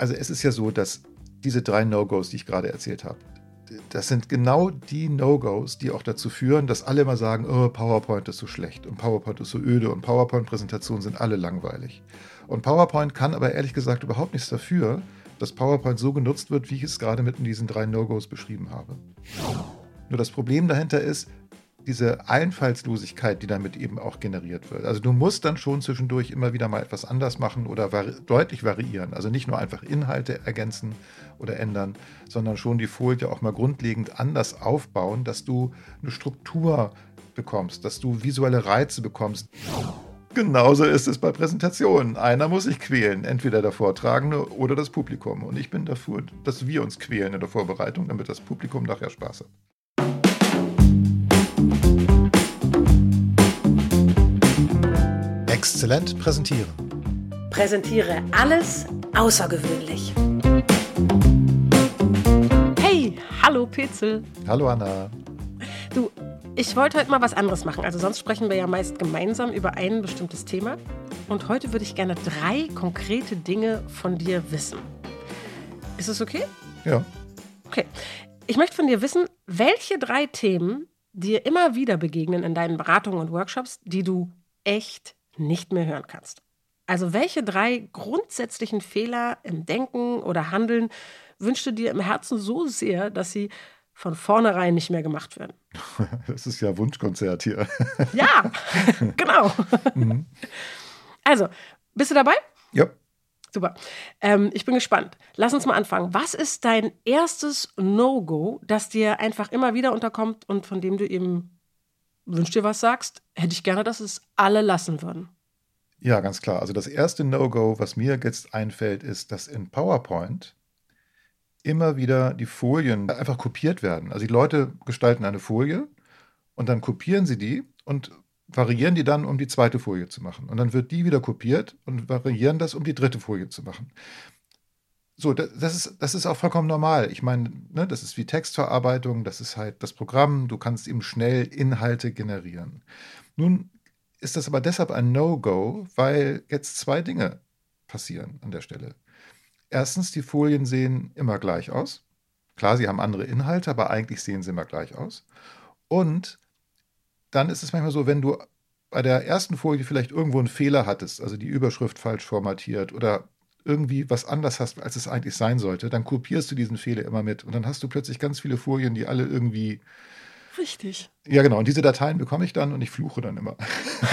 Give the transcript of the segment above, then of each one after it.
Also es ist ja so, dass diese drei No-Gos, die ich gerade erzählt habe, das sind genau die No-Gos, die auch dazu führen, dass alle immer sagen, oh, PowerPoint ist so schlecht und PowerPoint ist so öde und PowerPoint-Präsentationen sind alle langweilig. Und PowerPoint kann aber ehrlich gesagt überhaupt nichts dafür, dass PowerPoint so genutzt wird, wie ich es gerade mit in diesen drei No-Gos beschrieben habe. Nur das Problem dahinter ist, diese Einfallslosigkeit, die damit eben auch generiert wird. Also du musst dann schon zwischendurch immer wieder mal etwas anders machen oder vari deutlich variieren. Also nicht nur einfach Inhalte ergänzen oder ändern, sondern schon die Folie auch mal grundlegend anders aufbauen, dass du eine Struktur bekommst, dass du visuelle Reize bekommst. Genauso ist es bei Präsentationen. Einer muss sich quälen, entweder der Vortragende oder das Publikum. Und ich bin dafür, dass wir uns quälen in der Vorbereitung, damit das Publikum nachher Spaß hat. Exzellent präsentieren. Präsentiere alles außergewöhnlich. Hey, hallo Petzel. Hallo Anna. Du, ich wollte heute mal was anderes machen. Also sonst sprechen wir ja meist gemeinsam über ein bestimmtes Thema. Und heute würde ich gerne drei konkrete Dinge von dir wissen. Ist es okay? Ja. Okay. Ich möchte von dir wissen, welche drei Themen dir immer wieder begegnen in deinen Beratungen und Workshops, die du echt nicht mehr hören kannst. Also welche drei grundsätzlichen Fehler im Denken oder Handeln wünschst du dir im Herzen so sehr, dass sie von vornherein nicht mehr gemacht werden? Das ist ja Wunschkonzert hier. Ja, genau. Mhm. Also, bist du dabei? Ja. Super. Ähm, ich bin gespannt. Lass uns mal anfangen. Was ist dein erstes No-Go, das dir einfach immer wieder unterkommt und von dem du eben wünsch dir was sagst, hätte ich gerne, dass es alle lassen würden. Ja, ganz klar. Also das erste No-Go, was mir jetzt einfällt, ist, dass in PowerPoint immer wieder die Folien einfach kopiert werden. Also die Leute gestalten eine Folie und dann kopieren sie die und variieren die dann, um die zweite Folie zu machen. Und dann wird die wieder kopiert und variieren das, um die dritte Folie zu machen. So, das ist, das ist auch vollkommen normal. Ich meine, ne, das ist wie Textverarbeitung, das ist halt das Programm, du kannst eben schnell Inhalte generieren. Nun ist das aber deshalb ein No-Go, weil jetzt zwei Dinge passieren an der Stelle. Erstens, die Folien sehen immer gleich aus. Klar, sie haben andere Inhalte, aber eigentlich sehen sie immer gleich aus. Und dann ist es manchmal so, wenn du bei der ersten Folie vielleicht irgendwo einen Fehler hattest, also die Überschrift falsch formatiert oder irgendwie was anders hast, als es eigentlich sein sollte, dann kopierst du diesen Fehler immer mit. Und dann hast du plötzlich ganz viele Folien, die alle irgendwie. Richtig. Ja, genau. Und diese Dateien bekomme ich dann und ich fluche dann immer.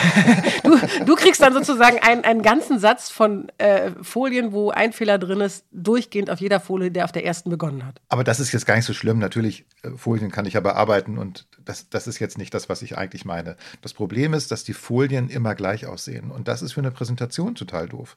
du, du kriegst dann sozusagen einen, einen ganzen Satz von äh, Folien, wo ein Fehler drin ist, durchgehend auf jeder Folie, der auf der ersten begonnen hat. Aber das ist jetzt gar nicht so schlimm. Natürlich, äh, Folien kann ich ja bearbeiten und das, das ist jetzt nicht das, was ich eigentlich meine. Das Problem ist, dass die Folien immer gleich aussehen. Und das ist für eine Präsentation total doof.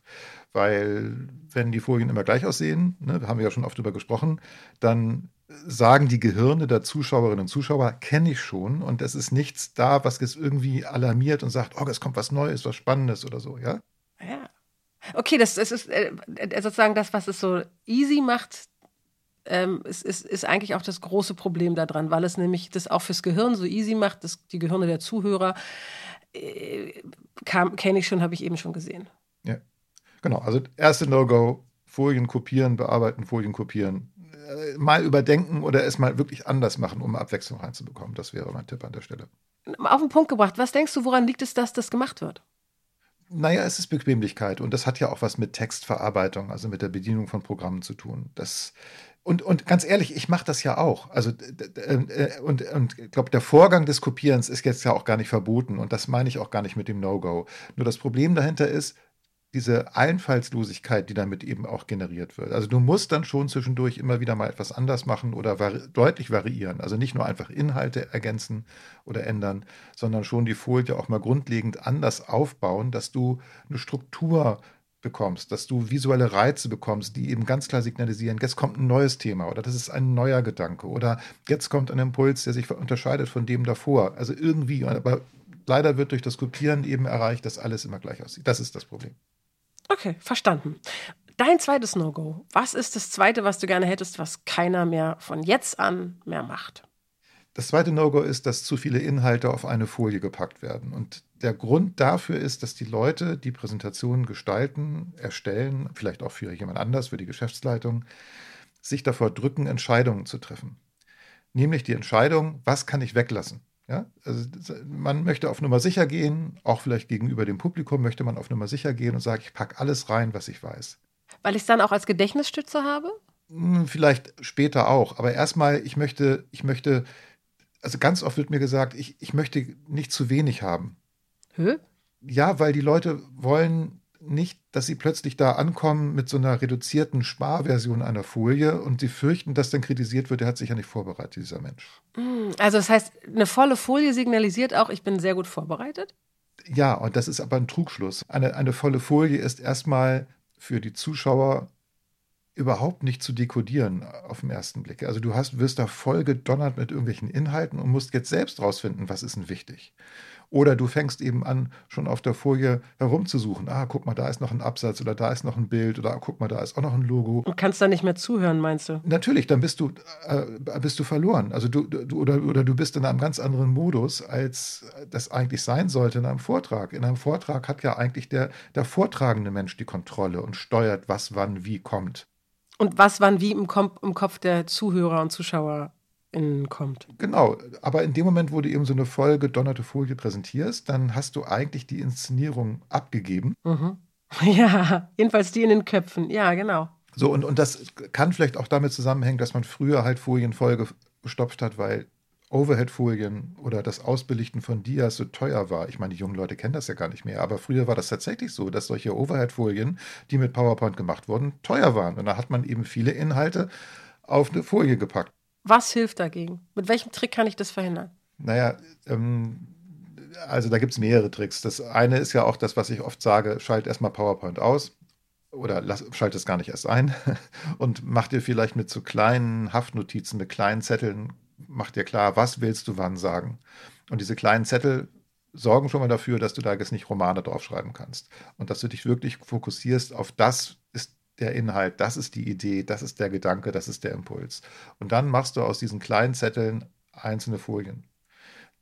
Weil, wenn die Folien immer gleich aussehen, ne, haben wir ja schon oft drüber gesprochen, dann sagen die Gehirne der Zuschauerinnen und Zuschauer, kenne ich schon und es ist nichts da, was es irgendwie alarmiert und sagt, oh, es kommt was Neues, was Spannendes oder so, ja? Ja. Okay, das, das ist äh, sozusagen das, was es so easy macht, ähm, ist, ist, ist eigentlich auch das große Problem daran, weil es nämlich das auch fürs Gehirn so easy macht, dass die Gehirne der Zuhörer äh, kenne ich schon, habe ich eben schon gesehen. Ja, genau. Also erste No-Go, Folien kopieren, bearbeiten, Folien kopieren, äh, mal überdenken oder es mal wirklich anders machen, um Abwechslung reinzubekommen. Das wäre mein Tipp an der Stelle. Auf den Punkt gebracht, was denkst du, woran liegt es, dass das gemacht wird? Naja, es ist Bequemlichkeit und das hat ja auch was mit Textverarbeitung, also mit der Bedienung von Programmen zu tun. Das, und, und ganz ehrlich, ich mache das ja auch. Also äh, und, und ich glaube, der Vorgang des Kopierens ist jetzt ja auch gar nicht verboten und das meine ich auch gar nicht mit dem No-Go. Nur das Problem dahinter ist, diese Einfallslosigkeit, die damit eben auch generiert wird. Also du musst dann schon zwischendurch immer wieder mal etwas anders machen oder vari deutlich variieren. Also nicht nur einfach Inhalte ergänzen oder ändern, sondern schon die Folie auch mal grundlegend anders aufbauen, dass du eine Struktur bekommst, dass du visuelle Reize bekommst, die eben ganz klar signalisieren, jetzt kommt ein neues Thema oder das ist ein neuer Gedanke oder jetzt kommt ein Impuls, der sich unterscheidet von dem davor. Also irgendwie, aber leider wird durch das Kopieren eben erreicht, dass alles immer gleich aussieht. Das ist das Problem. Okay, verstanden. Dein zweites No-Go. Was ist das zweite, was du gerne hättest, was keiner mehr von jetzt an mehr macht? Das zweite No-Go ist, dass zu viele Inhalte auf eine Folie gepackt werden. Und der Grund dafür ist, dass die Leute, die Präsentationen gestalten, erstellen, vielleicht auch für jemand anders, für die Geschäftsleitung, sich davor drücken, Entscheidungen zu treffen. Nämlich die Entscheidung, was kann ich weglassen? Ja, also man möchte auf Nummer sicher gehen, auch vielleicht gegenüber dem Publikum möchte man auf Nummer sicher gehen und sagt, ich packe alles rein, was ich weiß. Weil ich es dann auch als Gedächtnisstütze habe? Hm, vielleicht später auch, aber erstmal, ich möchte, ich möchte, also ganz oft wird mir gesagt, ich, ich möchte nicht zu wenig haben. Hä? Ja, weil die Leute wollen nicht, dass sie plötzlich da ankommen mit so einer reduzierten Sparversion einer Folie und sie fürchten, dass dann kritisiert wird, der hat sich ja nicht vorbereitet, dieser Mensch. Hm, also das heißt, eine volle Folie signalisiert auch, ich bin sehr gut vorbereitet? Ja, und das ist aber ein Trugschluss. Eine, eine volle Folie ist erstmal für die Zuschauer überhaupt nicht zu dekodieren auf den ersten Blick. Also du hast, wirst da voll gedonnert mit irgendwelchen Inhalten und musst jetzt selbst rausfinden, was ist denn wichtig. Oder du fängst eben an, schon auf der Folie herumzusuchen. Ah, guck mal, da ist noch ein Absatz oder da ist noch ein Bild oder ah, guck mal, da ist auch noch ein Logo. Und kannst da nicht mehr zuhören, meinst du? Natürlich, dann bist du, äh, bist du verloren. Also du, du, oder, oder du bist in einem ganz anderen Modus, als das eigentlich sein sollte in einem Vortrag. In einem Vortrag hat ja eigentlich der, der vortragende Mensch die Kontrolle und steuert, was wann wie kommt. Und was wann wie im, Kom im Kopf der Zuhörer und Zuschauer kommt. Genau, aber in dem Moment, wo du eben so eine voll gedonnerte Folie präsentierst, dann hast du eigentlich die Inszenierung abgegeben. Mhm. Ja, jedenfalls die in den Köpfen, ja, genau. So, und, und das kann vielleicht auch damit zusammenhängen, dass man früher halt Folien voll gestopft hat, weil Overhead-Folien oder das Ausbelichten von Dias so teuer war. Ich meine, die jungen Leute kennen das ja gar nicht mehr, aber früher war das tatsächlich so, dass solche Overhead-Folien, die mit PowerPoint gemacht wurden, teuer waren. Und da hat man eben viele Inhalte auf eine Folie gepackt. Was hilft dagegen? Mit welchem Trick kann ich das verhindern? Naja, ähm, also da gibt es mehrere Tricks. Das eine ist ja auch das, was ich oft sage, schalt erstmal PowerPoint aus oder lass, schalt es gar nicht erst ein und mach dir vielleicht mit so kleinen Haftnotizen, mit kleinen Zetteln, mach dir klar, was willst du wann sagen. Und diese kleinen Zettel sorgen schon mal dafür, dass du da jetzt nicht Romane draufschreiben kannst und dass du dich wirklich fokussierst auf das der Inhalt, das ist die Idee, das ist der Gedanke, das ist der Impuls. Und dann machst du aus diesen kleinen Zetteln einzelne Folien,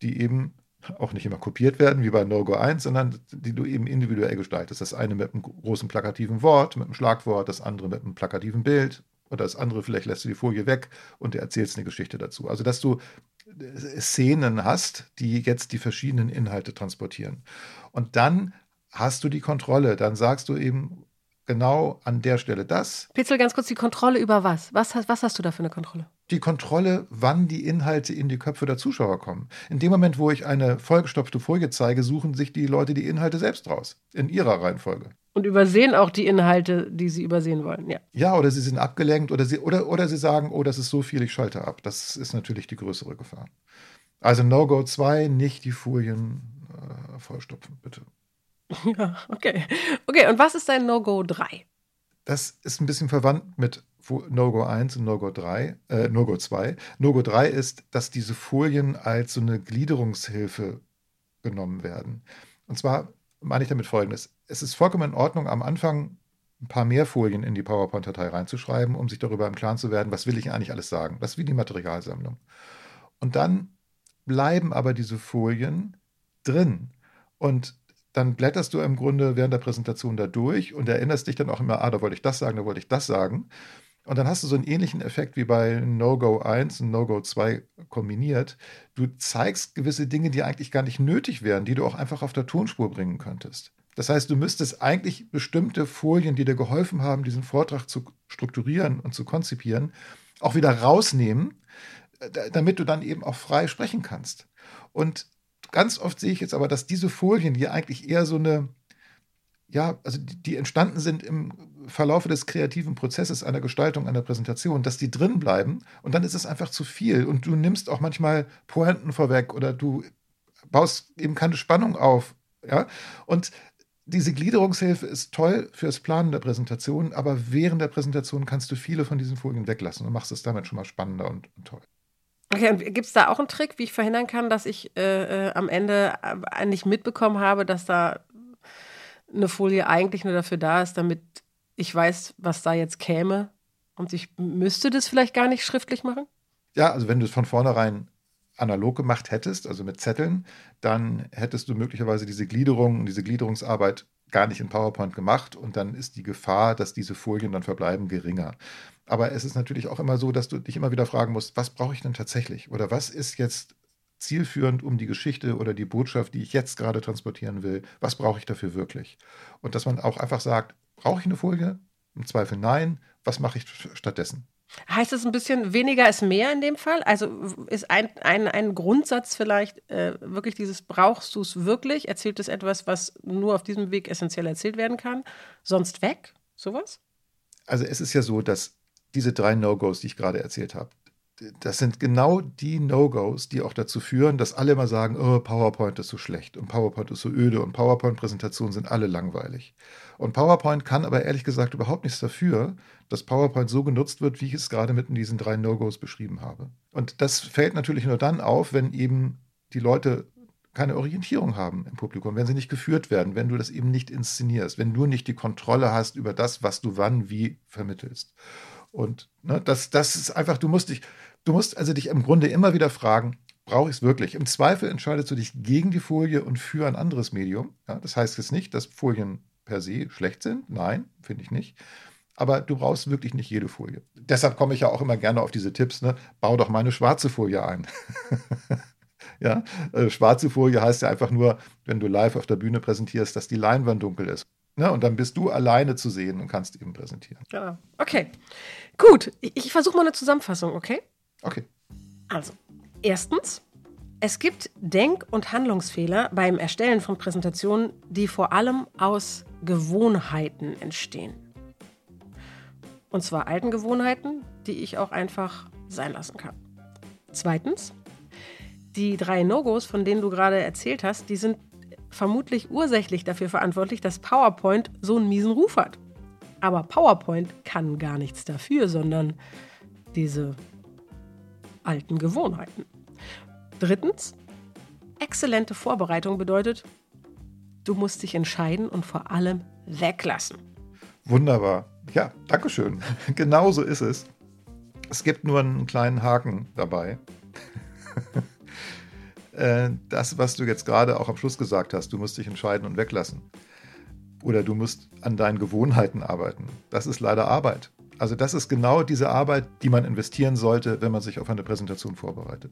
die eben auch nicht immer kopiert werden, wie bei No-Go 1, sondern die du eben individuell gestaltest. Das eine mit einem großen plakativen Wort, mit einem Schlagwort, das andere mit einem plakativen Bild oder das andere vielleicht lässt du die Folie weg und erzählst eine Geschichte dazu. Also, dass du äh, Szenen hast, die jetzt die verschiedenen Inhalte transportieren. Und dann hast du die Kontrolle. Dann sagst du eben, genau an der Stelle das. Pitzel, ganz kurz die Kontrolle über was? Was, was hast du da für eine Kontrolle? Die Kontrolle, wann die Inhalte in die Köpfe der Zuschauer kommen. In dem Moment, wo ich eine vollgestopfte Folie zeige, suchen sich die Leute die Inhalte selbst raus. In ihrer Reihenfolge. Und übersehen auch die Inhalte, die sie übersehen wollen, ja. Ja, oder sie sind abgelenkt oder sie, oder, oder sie sagen, oh, das ist so viel, ich schalte ab. Das ist natürlich die größere Gefahr. Also No-Go 2, nicht die Folien äh, vollstopfen, bitte. Ja, okay. Okay, und was ist dein No-Go 3? Das ist ein bisschen verwandt mit No-Go 1 und No-Go 3, äh, No-Go 2. No-Go 3 ist, dass diese Folien als so eine Gliederungshilfe genommen werden. Und zwar meine ich damit folgendes. Es ist vollkommen in Ordnung, am Anfang ein paar mehr Folien in die PowerPoint-Datei reinzuschreiben, um sich darüber im Klaren zu werden, was will ich eigentlich alles sagen. Das ist wie die Materialsammlung. Und dann bleiben aber diese Folien drin. Und dann blätterst du im Grunde während der Präsentation da durch und erinnerst dich dann auch immer, ah, da wollte ich das sagen, da wollte ich das sagen. Und dann hast du so einen ähnlichen Effekt wie bei No-Go 1 und No-Go 2 kombiniert. Du zeigst gewisse Dinge, die eigentlich gar nicht nötig wären, die du auch einfach auf der Tonspur bringen könntest. Das heißt, du müsstest eigentlich bestimmte Folien, die dir geholfen haben, diesen Vortrag zu strukturieren und zu konzipieren, auch wieder rausnehmen, damit du dann eben auch frei sprechen kannst. Und ganz oft sehe ich jetzt aber, dass diese Folien, die eigentlich eher so eine, ja, also die, die entstanden sind im Verlaufe des kreativen Prozesses einer Gestaltung einer Präsentation, dass die drin bleiben und dann ist es einfach zu viel und du nimmst auch manchmal Pointen vorweg oder du baust eben keine Spannung auf, ja, und diese Gliederungshilfe ist toll fürs Planen der Präsentation, aber während der Präsentation kannst du viele von diesen Folien weglassen und machst es damit schon mal spannender und, und toll. Okay, und gibt es da auch einen Trick, wie ich verhindern kann, dass ich äh, äh, am Ende äh, nicht mitbekommen habe, dass da eine Folie eigentlich nur dafür da ist, damit ich weiß, was da jetzt käme und ich müsste das vielleicht gar nicht schriftlich machen? Ja, also wenn du es von vornherein analog gemacht hättest, also mit Zetteln, dann hättest du möglicherweise diese Gliederung, diese Gliederungsarbeit gar nicht in PowerPoint gemacht und dann ist die Gefahr, dass diese Folien dann verbleiben, geringer. Aber es ist natürlich auch immer so, dass du dich immer wieder fragen musst, was brauche ich denn tatsächlich? Oder was ist jetzt zielführend um die Geschichte oder die Botschaft, die ich jetzt gerade transportieren will? Was brauche ich dafür wirklich? Und dass man auch einfach sagt, brauche ich eine Folie? Im Zweifel nein. Was mache ich stattdessen? Heißt es ein bisschen weniger ist mehr in dem Fall? Also ist ein, ein, ein Grundsatz vielleicht äh, wirklich dieses, brauchst du es wirklich? Erzählt es etwas, was nur auf diesem Weg essentiell erzählt werden kann? Sonst weg? Sowas? Also es ist ja so, dass diese drei No-Gos, die ich gerade erzählt habe, das sind genau die No-Gos, die auch dazu führen, dass alle immer sagen, oh, PowerPoint ist so schlecht und PowerPoint ist so öde und PowerPoint-Präsentationen sind alle langweilig. Und PowerPoint kann aber ehrlich gesagt überhaupt nichts dafür, dass PowerPoint so genutzt wird, wie ich es gerade mit diesen drei No-Gos beschrieben habe. Und das fällt natürlich nur dann auf, wenn eben die Leute keine Orientierung haben im Publikum, wenn sie nicht geführt werden, wenn du das eben nicht inszenierst, wenn du nicht die Kontrolle hast über das, was du wann wie vermittelst. Und ne, das, das ist einfach, du musst dich, du musst also dich im Grunde immer wieder fragen, brauche ich es wirklich? Im Zweifel entscheidest du dich gegen die Folie und für ein anderes Medium. Ja, das heißt jetzt nicht, dass Folien per se schlecht sind. Nein, finde ich nicht. Aber du brauchst wirklich nicht jede Folie. Deshalb komme ich ja auch immer gerne auf diese Tipps. Ne? Bau doch mal eine schwarze Folie ein. ja, äh, schwarze Folie heißt ja einfach nur, wenn du live auf der Bühne präsentierst, dass die Leinwand dunkel ist. Ne? Und dann bist du alleine zu sehen und kannst eben präsentieren. Genau. Okay. Gut. Ich, ich versuche mal eine Zusammenfassung, okay? Okay. Also, erstens, es gibt Denk- und Handlungsfehler beim Erstellen von Präsentationen, die vor allem aus Gewohnheiten entstehen. Und zwar alten Gewohnheiten, die ich auch einfach sein lassen kann. Zweitens, die drei No-Gos, von denen du gerade erzählt hast, die sind vermutlich ursächlich dafür verantwortlich, dass PowerPoint so einen miesen Ruf hat. Aber PowerPoint kann gar nichts dafür, sondern diese alten Gewohnheiten. Drittens, exzellente Vorbereitung bedeutet, du musst dich entscheiden und vor allem weglassen. Wunderbar. Ja, Dankeschön. Genauso ist es. Es gibt nur einen kleinen Haken dabei. Äh, das, was du jetzt gerade auch am Schluss gesagt hast, du musst dich entscheiden und weglassen. Oder du musst an deinen Gewohnheiten arbeiten. Das ist leider Arbeit. Also das ist genau diese Arbeit, die man investieren sollte, wenn man sich auf eine Präsentation vorbereitet.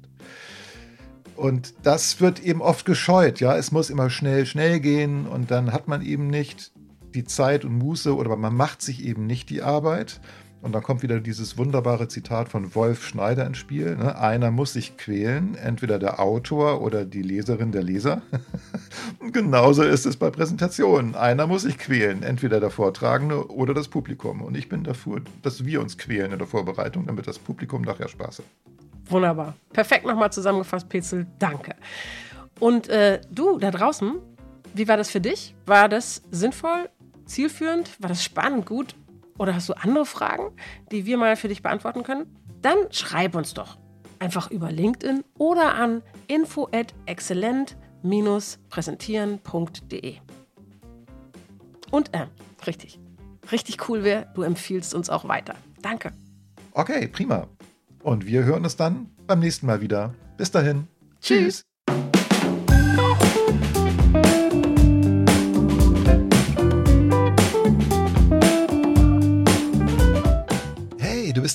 Und das wird eben oft gescheut. Ja, es muss immer schnell, schnell gehen und dann hat man eben nicht die Zeit und Muße oder man macht sich eben nicht die Arbeit. Und dann kommt wieder dieses wunderbare Zitat von Wolf Schneider ins Spiel. Ne? Einer muss sich quälen, entweder der Autor oder die Leserin der Leser. genauso ist es bei Präsentationen. Einer muss sich quälen, entweder der Vortragende oder das Publikum. Und ich bin dafür, dass wir uns quälen in der Vorbereitung, damit das Publikum nachher Spaß hat. Wunderbar. Perfekt nochmal zusammengefasst, Petzel. Danke. Und äh, du da draußen, wie war das für dich? War das sinnvoll, zielführend? War das spannend, gut? Oder hast du andere Fragen, die wir mal für dich beantworten können? Dann schreib uns doch einfach über LinkedIn oder an info at exzellent-präsentieren.de. Und äh, richtig, richtig cool wäre, du empfiehlst uns auch weiter. Danke. Okay, prima. Und wir hören uns dann beim nächsten Mal wieder. Bis dahin. Tschüss. Hey,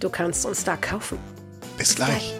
Du kannst uns da kaufen. Bis gleich.